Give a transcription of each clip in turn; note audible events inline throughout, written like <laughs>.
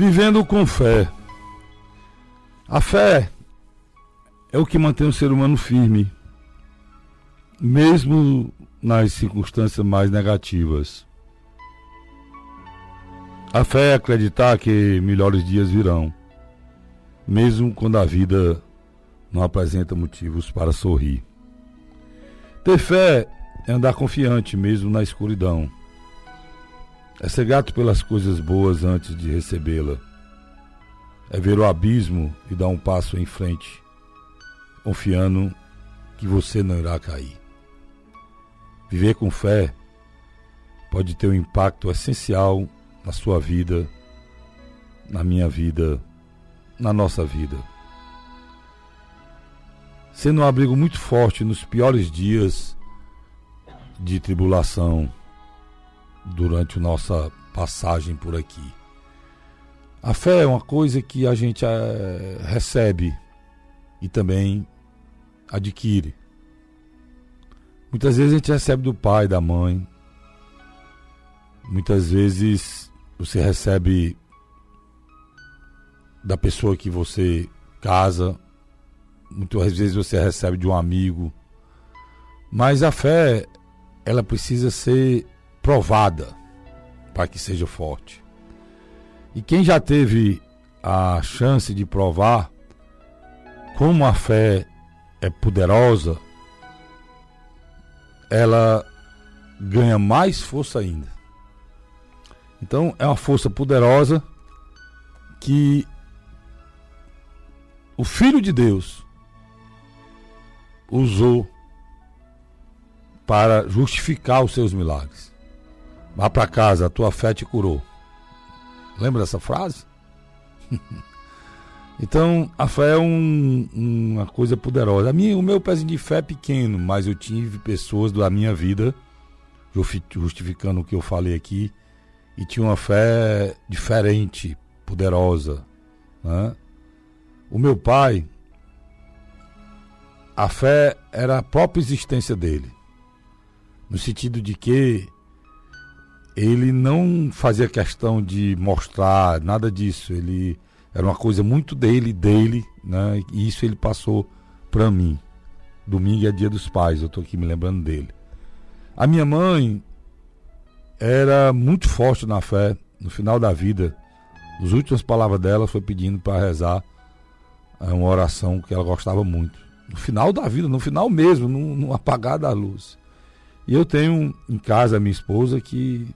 Vivendo com fé. A fé é o que mantém o ser humano firme, mesmo nas circunstâncias mais negativas. A fé é acreditar que melhores dias virão, mesmo quando a vida não apresenta motivos para sorrir. Ter fé é andar confiante mesmo na escuridão. É ser grato pelas coisas boas antes de recebê-la. É ver o abismo e dar um passo em frente, confiando que você não irá cair. Viver com fé pode ter um impacto essencial na sua vida, na minha vida, na nossa vida. Sendo um abrigo muito forte nos piores dias de tribulação durante nossa passagem por aqui. A fé é uma coisa que a gente é, recebe e também adquire. Muitas vezes a gente recebe do pai, da mãe. Muitas vezes você recebe da pessoa que você casa. Muitas vezes você recebe de um amigo. Mas a fé, ela precisa ser provada para que seja forte. E quem já teve a chance de provar como a fé é poderosa, ela ganha mais força ainda. Então é uma força poderosa que o Filho de Deus usou para justificar os seus milagres. Vá para casa, a tua fé te curou. Lembra dessa frase? <laughs> então, a fé é um, uma coisa poderosa. A minha, o meu pezinho de fé é pequeno, mas eu tive pessoas da minha vida, justificando o que eu falei aqui, e tinha uma fé diferente, poderosa. Né? O meu pai, a fé era a própria existência dele, no sentido de que ele não fazia questão de mostrar nada disso. Ele era uma coisa muito dele, dele, né? E isso ele passou para mim. Domingo é dia dos pais, eu tô aqui me lembrando dele. A minha mãe era muito forte na fé. No final da vida, as últimas palavras dela foi pedindo para rezar é, uma oração que ela gostava muito. No final da vida, no final mesmo, no, no apagar da luz. E eu tenho em casa a minha esposa que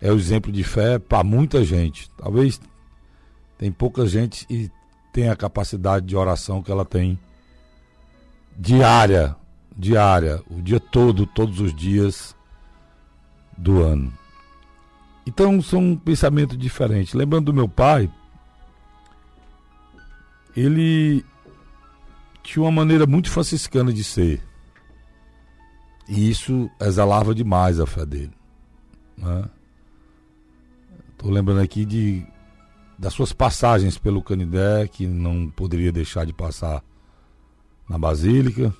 é o exemplo de fé para muita gente. Talvez tem pouca gente e tem a capacidade de oração que ela tem diária, diária, o dia todo, todos os dias do ano. Então são um pensamento diferente. Lembrando do meu pai, ele tinha uma maneira muito franciscana de ser. E isso exalava demais a fé dele. Né? Estou lembrando aqui de das suas passagens pelo Canidé, que não poderia deixar de passar na Basílica.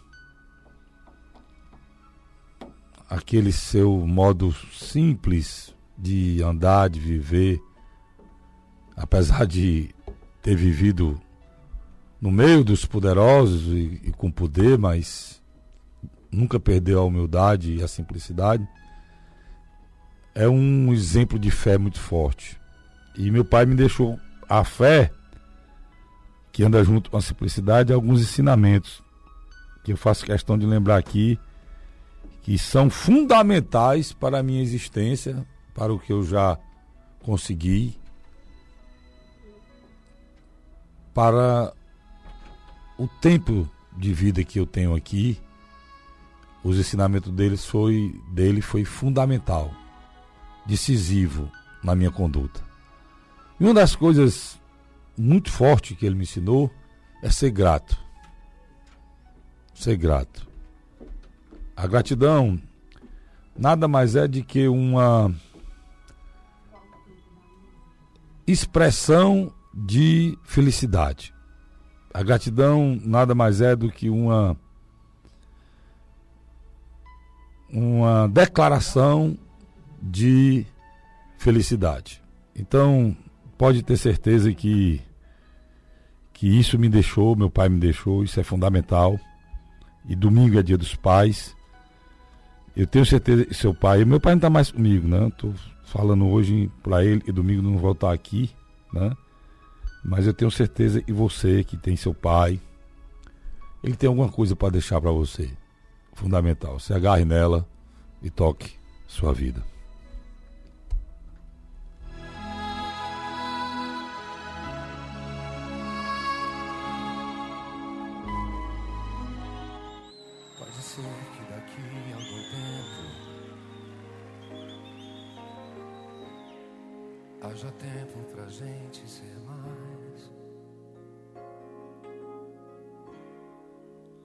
Aquele seu modo simples de andar, de viver, apesar de ter vivido no meio dos poderosos e, e com poder, mas nunca perdeu a humildade e a simplicidade é um exemplo de fé muito forte. E meu pai me deixou a fé, que anda junto com a simplicidade, alguns ensinamentos que eu faço questão de lembrar aqui, que são fundamentais para a minha existência, para o que eu já consegui, para o tempo de vida que eu tenho aqui. Os ensinamentos deles foi, dele foi fundamental decisivo na minha conduta. E uma das coisas muito fortes que ele me ensinou é ser grato. Ser grato. A gratidão nada mais é de que uma expressão de felicidade. A gratidão nada mais é do que uma uma declaração de felicidade. Então, pode ter certeza que que isso me deixou, meu pai me deixou, isso é fundamental. E domingo é dia dos pais. Eu tenho certeza que seu pai, meu pai não está mais comigo, né? Estou falando hoje para ele e domingo não vou estar aqui, né? Mas eu tenho certeza que você que tem seu pai, ele tem alguma coisa para deixar para você. Fundamental. Se agarre nela e toque sua vida.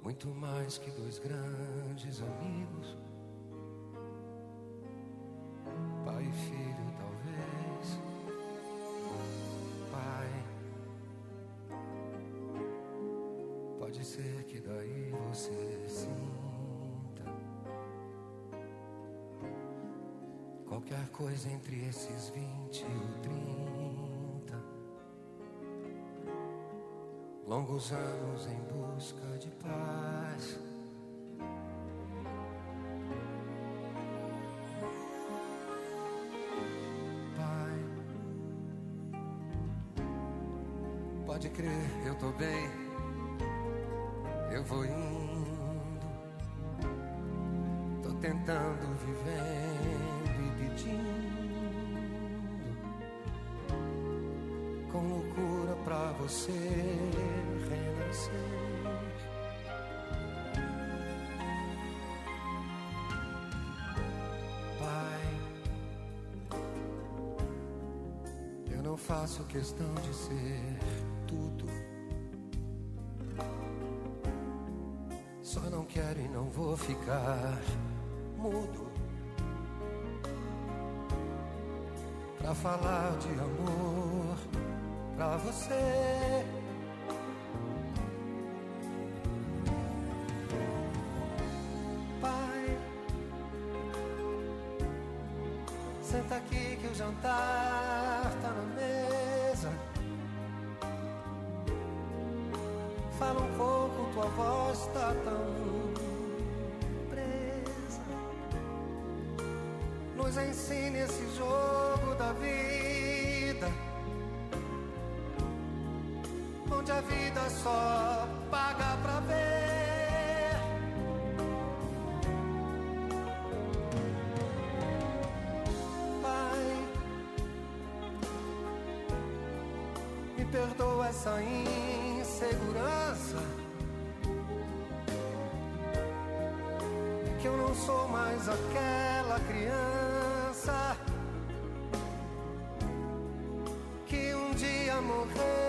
Muito mais que dois grandes amigos. Pai e filho, talvez. Pai. Pode ser que daí você sinta. Qualquer coisa entre esses vinte e o trinta. Longos anos em busca de paz. Pai, pode crer, eu tô bem. Eu vou indo. Tô tentando vivendo e pedindo com loucura pra você renascer. Pai, eu não faço questão de ser tudo. Só não quero e não vou ficar mudo pra falar de amor pra você. Pai, senta aqui que o jantar tá na mesa. Fala um pouco, tua voz tá tão presa. Nos ensine esse jogo da vida. Onde a vida só paga pra ver. Pai, me perdoa essa insegurança. Que eu não sou mais aquela criança que um dia morrendo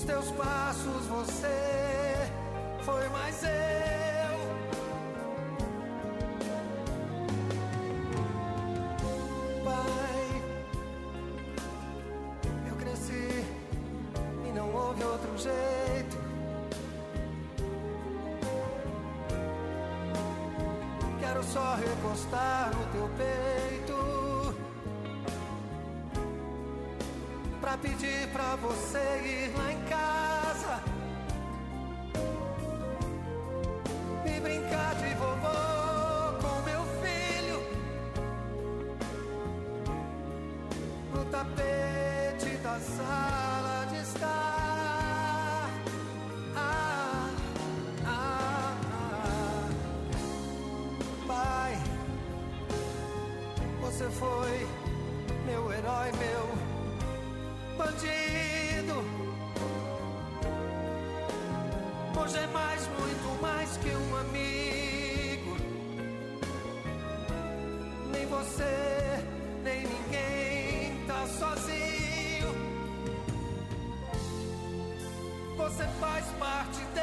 Nos teus passos você foi mais eu. Pai, eu cresci e não houve outro jeito. Quero só recostar no teu peito pra pedir pra você ir lá em casa. E brincar de vovô com meu filho. No tapete Deus é mais, muito mais que um amigo. Nem você, nem ninguém tá sozinho. Você faz parte dele.